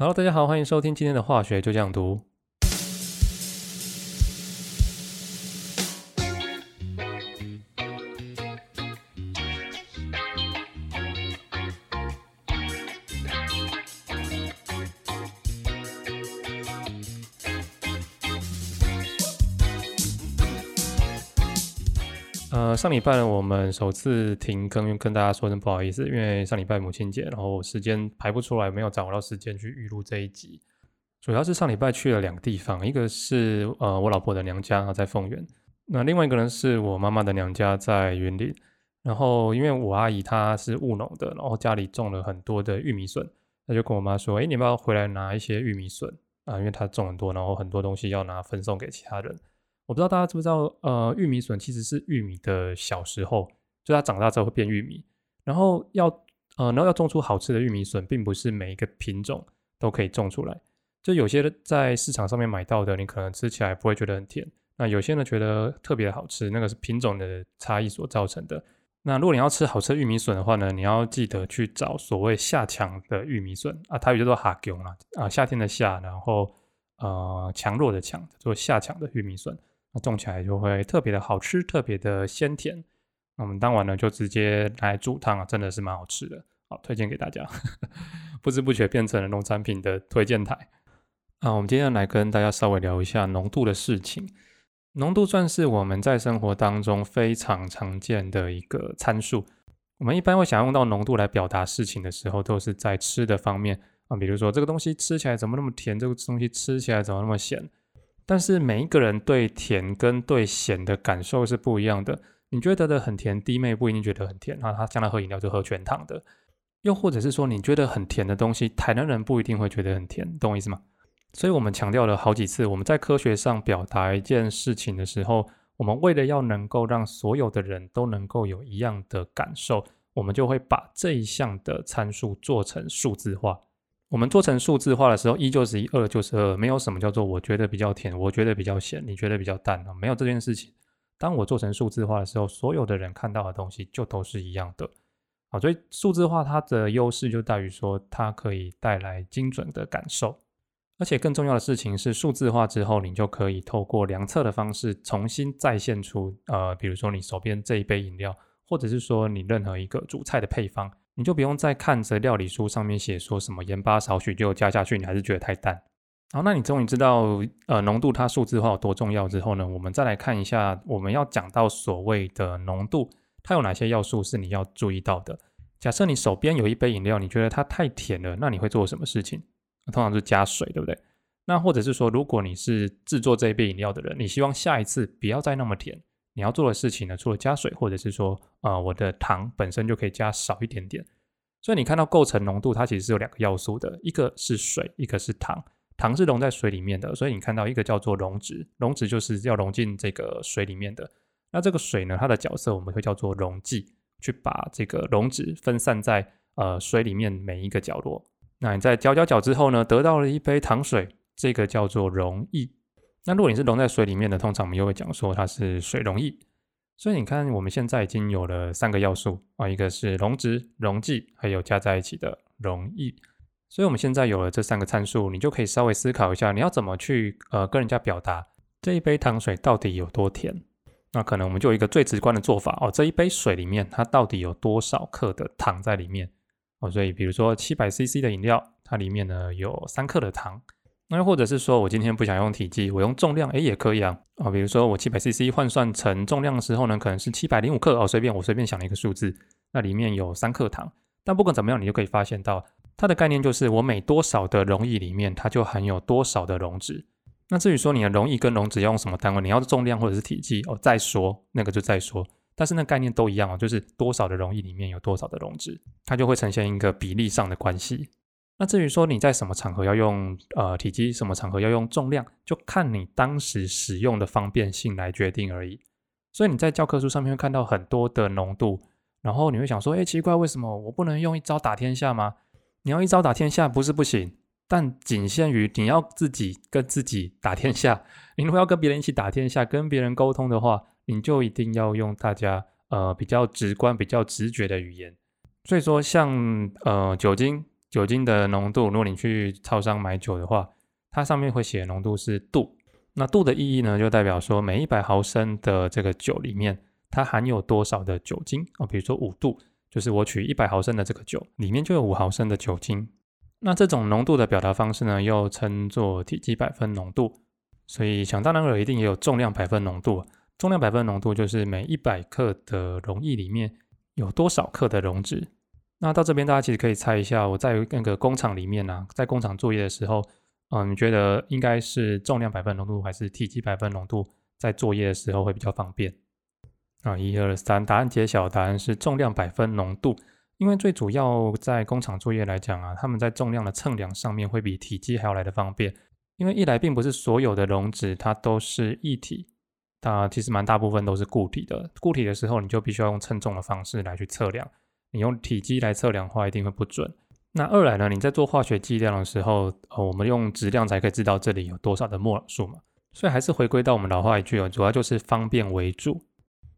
Hello，大家好，欢迎收听今天的化学就这样读。上礼拜，我们首次停更，跟大家说声不好意思，因为上礼拜母亲节，然后时间排不出来，没有掌握到时间去预录这一集。主要是上礼拜去了两个地方，一个是呃我老婆的娘家在凤园，那另外一个呢是我妈妈的娘家在云林。然后因为我阿姨她是务农的，然后家里种了很多的玉米笋，她就跟我妈说：“哎，你要不要回来拿一些玉米笋啊，因为她种很多，然后很多东西要拿分送给其他人。”我不知道大家知不知道，呃，玉米笋其实是玉米的小时候，就它长大之后会变玉米。然后要，呃，然后要种出好吃的玉米笋，并不是每一个品种都可以种出来。就有些在市场上面买到的，你可能吃起来不会觉得很甜。那有些呢觉得特别好吃，那个是品种的差异所造成的。那如果你要吃好吃的玉米笋的话呢，你要记得去找所谓夏强的玉米笋啊，它有叫做哈强啊，啊，夏天的夏，然后呃强弱的强，叫做夏强的玉米笋。种起来就会特别的好吃，特别的鲜甜。那我们当晚呢就直接来煮汤啊，真的是蛮好吃的，好推荐给大家。不知不觉变成了农产品的推荐台啊。我们今天来跟大家稍微聊一下浓度的事情。浓度算是我们在生活当中非常常见的一个参数。我们一般会想用到浓度来表达事情的时候，都是在吃的方面啊，比如说这个东西吃起来怎么那么甜，这个东西吃起来怎么那么咸。但是每一个人对甜跟对咸的感受是不一样的。你觉得的很甜，弟妹不一定觉得很甜。那他将来喝饮料就喝全糖的。又或者是说，你觉得很甜的东西，台南人不一定会觉得很甜，懂我意思吗？所以我们强调了好几次，我们在科学上表达一件事情的时候，我们为了要能够让所有的人都能够有一样的感受，我们就会把这一项的参数做成数字化。我们做成数字化的时候，一就是一，二就是二，没有什么叫做我觉得比较甜，我觉得比较咸，你觉得比较淡啊，没有这件事情。当我做成数字化的时候，所有的人看到的东西就都是一样的。好，所以数字化它的优势就在于说，它可以带来精准的感受，而且更重要的事情是，数字化之后，你就可以透过量测的方式重新再现出，呃，比如说你手边这一杯饮料，或者是说你任何一个主菜的配方。你就不用再看着料理书上面写说什么盐巴少许就加下去，你还是觉得太淡。好，那你终于知道呃浓度它数字化有多重要之后呢，我们再来看一下我们要讲到所谓的浓度，它有哪些要素是你要注意到的。假设你手边有一杯饮料，你觉得它太甜了，那你会做什么事情？通常是加水，对不对？那或者是说，如果你是制作这一杯饮料的人，你希望下一次不要再那么甜。你要做的事情呢，除了加水，或者是说，呃，我的糖本身就可以加少一点点。所以你看到构成浓度，它其实是有两个要素的，一个是水，一个是糖。糖是溶在水里面的，所以你看到一个叫做溶质，溶质就是要溶进这个水里面的。那这个水呢，它的角色我们会叫做溶剂，去把这个溶质分散在呃水里面每一个角落。那你在搅搅搅之后呢，得到了一杯糖水，这个叫做溶液。那如果你是溶在水里面的，通常我们又会讲说它是水溶液。所以你看，我们现在已经有了三个要素啊，一个是溶质、溶剂，还有加在一起的溶液。所以我们现在有了这三个参数，你就可以稍微思考一下，你要怎么去呃跟人家表达这一杯糖水到底有多甜？那可能我们就有一个最直观的做法哦，这一杯水里面它到底有多少克的糖在里面？哦，所以比如说七百 CC 的饮料，它里面呢有三克的糖。那又或者是说，我今天不想用体积，我用重量，诶，也可以啊。啊，比如说我七百 CC 换算成重量的时候呢，可能是七百零五克哦，随便我随便想了一个数字，那里面有三克糖。但不管怎么样，你就可以发现到它的概念就是我每多少的溶液里面，它就含有多少的溶质。那至于说你的溶液跟溶质要用什么单位，你要重量或者是体积哦，再说那个就再说。但是那概念都一样哦，就是多少的溶液里面有多少的溶质，它就会呈现一个比例上的关系。那至于说你在什么场合要用呃体积，什么场合要用重量，就看你当时使用的方便性来决定而已。所以你在教科书上面会看到很多的浓度，然后你会想说，哎，奇怪，为什么我不能用一招打天下吗？你要一招打天下不是不行，但仅限于你要自己跟自己打天下。你如果要跟别人一起打天下，跟别人沟通的话，你就一定要用大家呃比较直观、比较直觉的语言。所以说，像呃酒精。酒精的浓度，如果你去超商买酒的话，它上面会写浓度是度。那度的意义呢，就代表说每一百毫升的这个酒里面，它含有多少的酒精哦。比如说五度，就是我取一百毫升的这个酒，里面就有五毫升的酒精。那这种浓度的表达方式呢，又称作体积百分浓度。所以想当然了，一定也有重量百分浓度。重量百分浓度就是每一百克的溶液里面有多少克的溶脂。那到这边大家其实可以猜一下，我在那个工厂里面呢，在工厂作业的时候。嗯，你觉得应该是重量百分浓度还是体积百分浓度，在作业的时候会比较方便？啊，一二三，答案揭晓，答案是重量百分浓度。因为最主要在工厂作业来讲啊，他们在重量的称量上面会比体积还要来的方便。因为一来并不是所有的溶脂它都是液体，它其实蛮大部分都是固体的。固体的时候，你就必须要用称重的方式来去测量。你用体积来测量的话，一定会不准。那二来呢？你在做化学计量的时候，呃，我们用质量才可以知道这里有多少的摩尔数嘛。所以还是回归到我们老话一句哦，主要就是方便为主。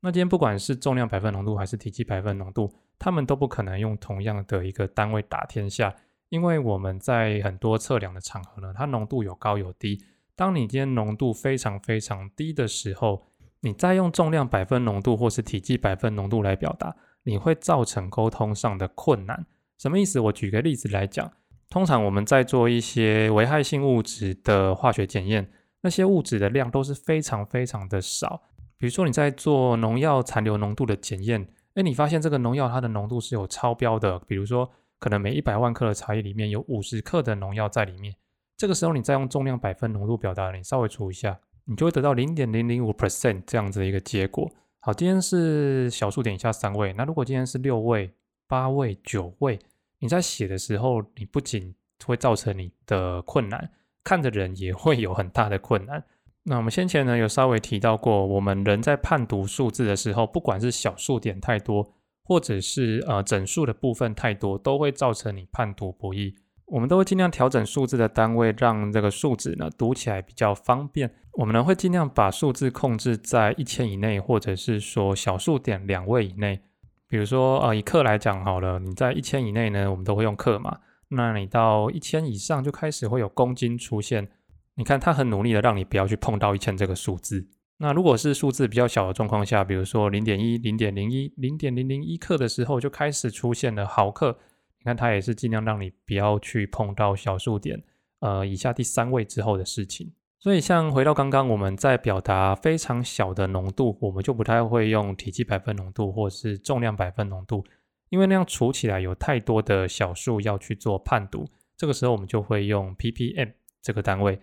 那今天不管是重量百分浓度还是体积百分浓度，他们都不可能用同样的一个单位打天下，因为我们在很多测量的场合呢，它浓度有高有低。当你今天浓度非常非常低的时候，你再用重量百分浓度或是体积百分浓度来表达，你会造成沟通上的困难。什么意思？我举个例子来讲，通常我们在做一些危害性物质的化学检验，那些物质的量都是非常非常的少。比如说你在做农药残留浓度的检验，哎，你发现这个农药它的浓度是有超标的，比如说可能每一百万克的茶叶里面有五十克的农药在里面，这个时候你再用重量百分浓度表达，你稍微除一下，你就会得到零点零零五 percent 这样子的一个结果。好，今天是小数点以下三位，那如果今天是六位、八位、九位。你在写的时候，你不仅会造成你的困难，看的人也会有很大的困难。那我们先前呢有稍微提到过，我们人在判读数字的时候，不管是小数点太多，或者是呃整数的部分太多，都会造成你判读不易。我们都会尽量调整数字的单位，让这个数字呢读起来比较方便。我们呢会尽量把数字控制在一千以内，或者是说小数点两位以内。比如说，呃，以克来讲好了，你在一千以内呢，我们都会用克嘛。那你到一千以上就开始会有公斤出现。你看，它很努力的让你不要去碰到一千这个数字。那如果是数字比较小的状况下，比如说零点一、零点零一、零点零零一克的时候，就开始出现了毫克。你看，它也是尽量让你不要去碰到小数点，呃，以下第三位之后的事情。所以，像回到刚刚，我们在表达非常小的浓度，我们就不太会用体积百分浓度或是重量百分浓度，因为那样除起来有太多的小数要去做判读。这个时候，我们就会用 ppm 这个单位。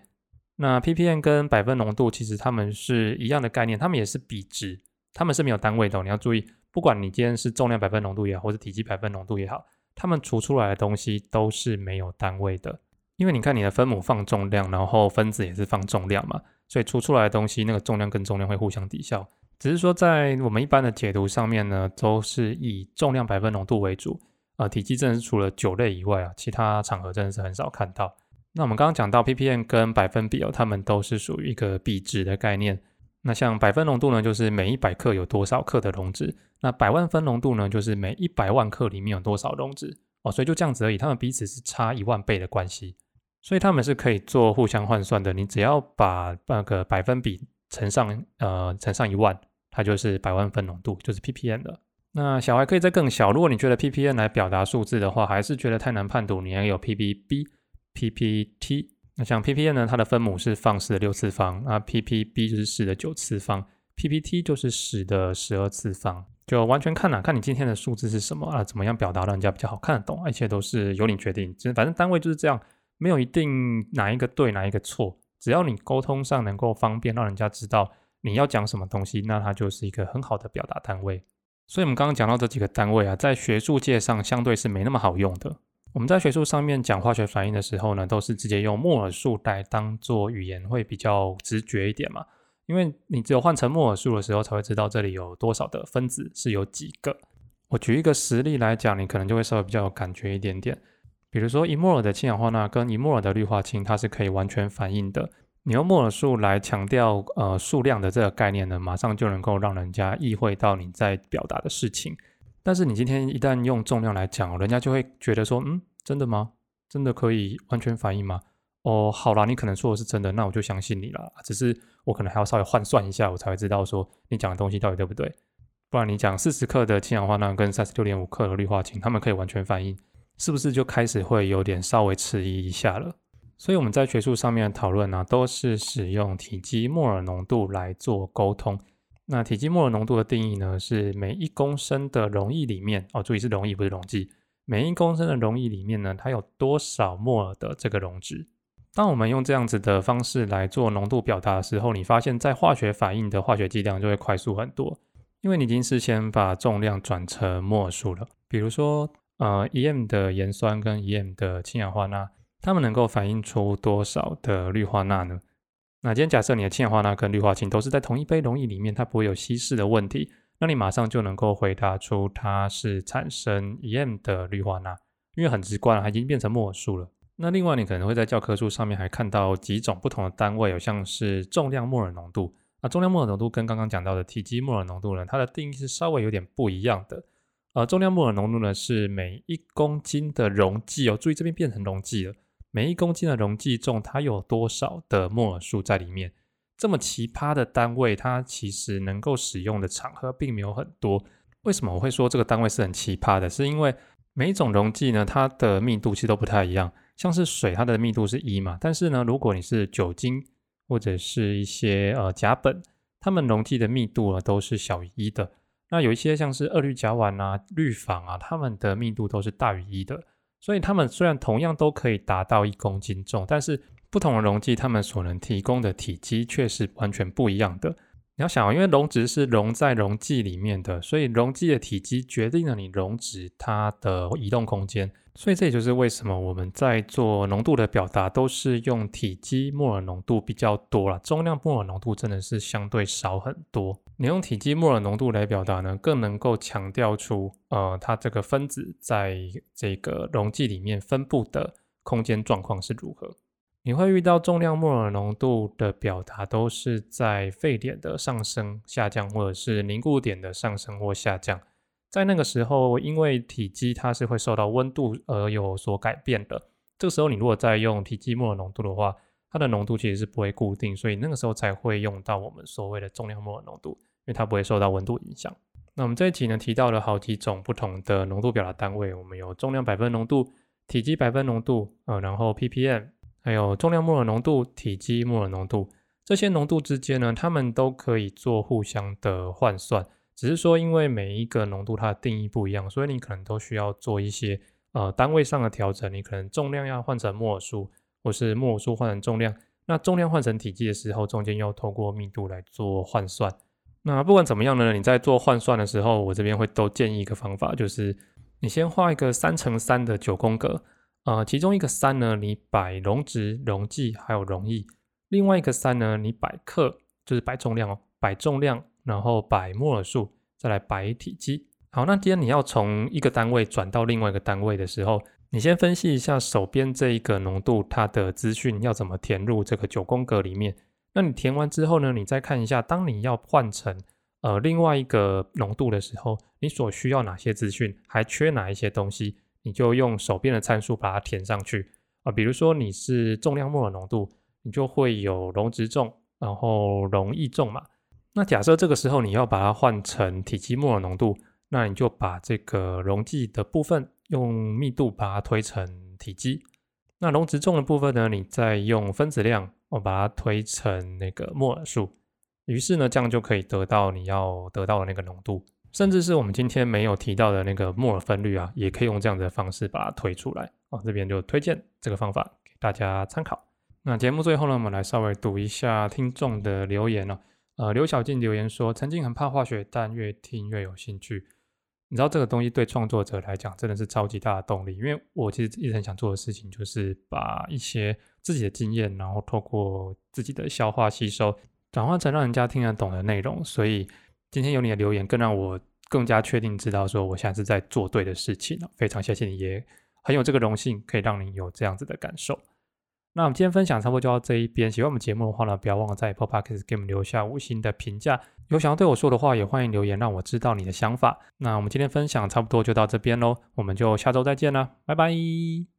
那 ppm 跟百分浓度其实它们是一样的概念，它们也是比值，它们是没有单位的。你要注意，不管你今天是重量百分浓度也好，或者体积百分浓度也好，它们除出来的东西都是没有单位的。因为你看你的分母放重量，然后分子也是放重量嘛，所以除出来的东西那个重量跟重量会互相抵消。只是说在我们一般的解读上面呢，都是以重量百分浓度为主。呃，体积真的是除了酒类以外啊，其他场合真的是很少看到。那我们刚刚讲到 ppm 跟百分比哦，它们都是属于一个比值的概念。那像百分浓度呢，就是每一百克有多少克的溶脂；那百万分浓度呢，就是每一百万克里面有多少溶脂。哦，所以就这样子而已，它们彼此是差一万倍的关系。所以他们是可以做互相换算的。你只要把那个百分比乘上呃乘上一万，它就是百万分浓度，就是 ppm 的。那小孩可以再更小。如果你觉得 ppm 来表达数字的话，还是觉得太难判读，你还有 ppb、ppt。那像 ppm 呢，它的分母是放四的六次方，那 ppb 就是十的九次方，ppt 就是十的十二次方。就完全看哪，看你今天的数字是什么啊，怎么样表达让人家比较好看得懂，一切都是由你决定。其实反正单位就是这样。没有一定哪一个对哪一个错，只要你沟通上能够方便，让人家知道你要讲什么东西，那它就是一个很好的表达单位。所以，我们刚刚讲到这几个单位啊，在学术界上相对是没那么好用的。我们在学术上面讲化学反应的时候呢，都是直接用摩尔数来当做语言，会比较直觉一点嘛。因为你只有换成摩尔数的时候，才会知道这里有多少的分子是有几个。我举一个实例来讲，你可能就会稍微比较有感觉一点点。比如说，一摩尔的氢氧化钠跟一摩尔的氯化氢，它是可以完全反应的。你用摩尔数来强调呃数量的这个概念呢，马上就能够让人家意会到你在表达的事情。但是你今天一旦用重量来讲，人家就会觉得说，嗯，真的吗？真的可以完全反应吗？哦，好啦，你可能说的是真的，那我就相信你了。只是我可能还要稍微换算一下，我才会知道说你讲的东西到底对不对。不然你讲四十克的氢氧化钠跟三十六点五克的氯化氢，它们可以完全反应，是不是就开始会有点稍微迟疑一下了？所以我们在学术上面讨论呢，都是使用体积摩尔浓度来做沟通。那体积摩尔浓度的定义呢，是每一公升的溶液里面，哦，注意是溶液不是溶剂，每一公升的溶液里面呢，它有多少摩尔的这个溶质。当我们用这样子的方式来做浓度表达的时候，你发现，在化学反应的化学计量就会快速很多，因为你已经事先把重量转成摩尔数了。比如说，呃，一 m 的盐酸跟一 m 的氢氧化钠。它们能够反映出多少的氯化钠呢？那今天假设你的氢氧化钠跟氯化氢都是在同一杯溶液里面，它不会有稀释的问题，那你马上就能够回答出它是产生一样的氯化钠，因为很直观，它已经变成摩尔数了。那另外你可能会在教科书上面还看到几种不同的单位，有像是重量摩尔浓度。那重量摩尔浓度跟刚刚讲到的体积摩尔浓度呢，它的定义是稍微有点不一样的。呃，重量摩尔浓度呢是每一公斤的溶剂哦，注意这边变成溶剂了。每一公斤的溶剂重，它有多少的摩尔数在里面？这么奇葩的单位，它其实能够使用的场合并没有很多。为什么我会说这个单位是很奇葩的？是因为每一种溶剂呢，它的密度其实都不太一样。像是水，它的密度是一嘛，但是呢，如果你是酒精或者是一些呃甲苯，它们溶剂的密度呢都是小于一的。那有一些像是二氯甲烷啊、氯仿啊，它们的密度都是大于一的。所以它们虽然同样都可以达到一公斤重，但是不同的溶剂它们所能提供的体积却是完全不一样的。你要想，因为溶质是溶在溶剂里面的，所以溶剂的体积决定了你溶质它的移动空间。所以这也就是为什么我们在做浓度的表达都是用体积摩尔浓度比较多了，重量摩尔浓度真的是相对少很多。你用体积摩尔浓度来表达呢，更能够强调出呃它这个分子在这个溶剂里面分布的空间状况是如何。你会遇到重量摩尔浓度的表达都是在沸点的上升、下降，或者是凝固点的上升或下降。在那个时候，因为体积它是会受到温度而有所改变的。这个时候，你如果再用体积摩尔浓度的话，它的浓度其实是不会固定，所以那个时候才会用到我们所谓的重量摩尔浓度，因为它不会受到温度影响。那我们这一集呢，提到了好几种不同的浓度表达单位，我们有重量百分浓度、体积百分浓度，呃，然后 ppm，还有重量摩尔浓度、体积摩尔浓度。这些浓度之间呢，它们都可以做互相的换算。只是说，因为每一个浓度它的定义不一样，所以你可能都需要做一些呃单位上的调整。你可能重量要换成摩尔数，或是摩尔数换成重量。那重量换成体积的时候，中间要透过密度来做换算。那不管怎么样呢，你在做换算的时候，我这边会都建议一个方法，就是你先画一个三乘三的九宫格，呃，其中一个三呢，你摆溶质、溶剂还有溶液；另外一个三呢，你摆克，就是摆重量哦，摆重量。然后摆摩尔数，再来摆体积。好，那今天你要从一个单位转到另外一个单位的时候，你先分析一下手边这一个浓度它的资讯要怎么填入这个九宫格里面。那你填完之后呢，你再看一下，当你要换成呃另外一个浓度的时候，你所需要哪些资讯，还缺哪一些东西，你就用手边的参数把它填上去啊。比如说你是重量摩尔浓度，你就会有溶质重，然后溶易重嘛。那假设这个时候你要把它换成体积摩尔浓度，那你就把这个溶剂的部分用密度把它推成体积，那溶质重的部分呢，你再用分子量我把它推成那个摩尔数，于是呢，这样就可以得到你要得到的那个浓度，甚至是我们今天没有提到的那个摩尔分率啊，也可以用这样的方式把它推出来啊。这边就推荐这个方法给大家参考。那节目最后呢，我们来稍微读一下听众的留言哦。呃，刘小静留言说，曾经很怕化学，但越听越有兴趣。你知道这个东西对创作者来讲真的是超级大的动力，因为我其实一直很想做的事情就是把一些自己的经验，然后透过自己的消化吸收，转换成让人家听得懂的内容。所以今天有你的留言，更让我更加确定知道说我现在是在做对的事情非常谢谢你，也很有这个荣幸可以让你有这样子的感受。那我们今天分享差不多就到这一边。喜欢我们节目的话呢，不要忘了在 Apple Podcast 给我们留下五星的评价。有想要对我说的话，也欢迎留言让我知道你的想法。那我们今天分享差不多就到这边喽，我们就下周再见了，拜拜。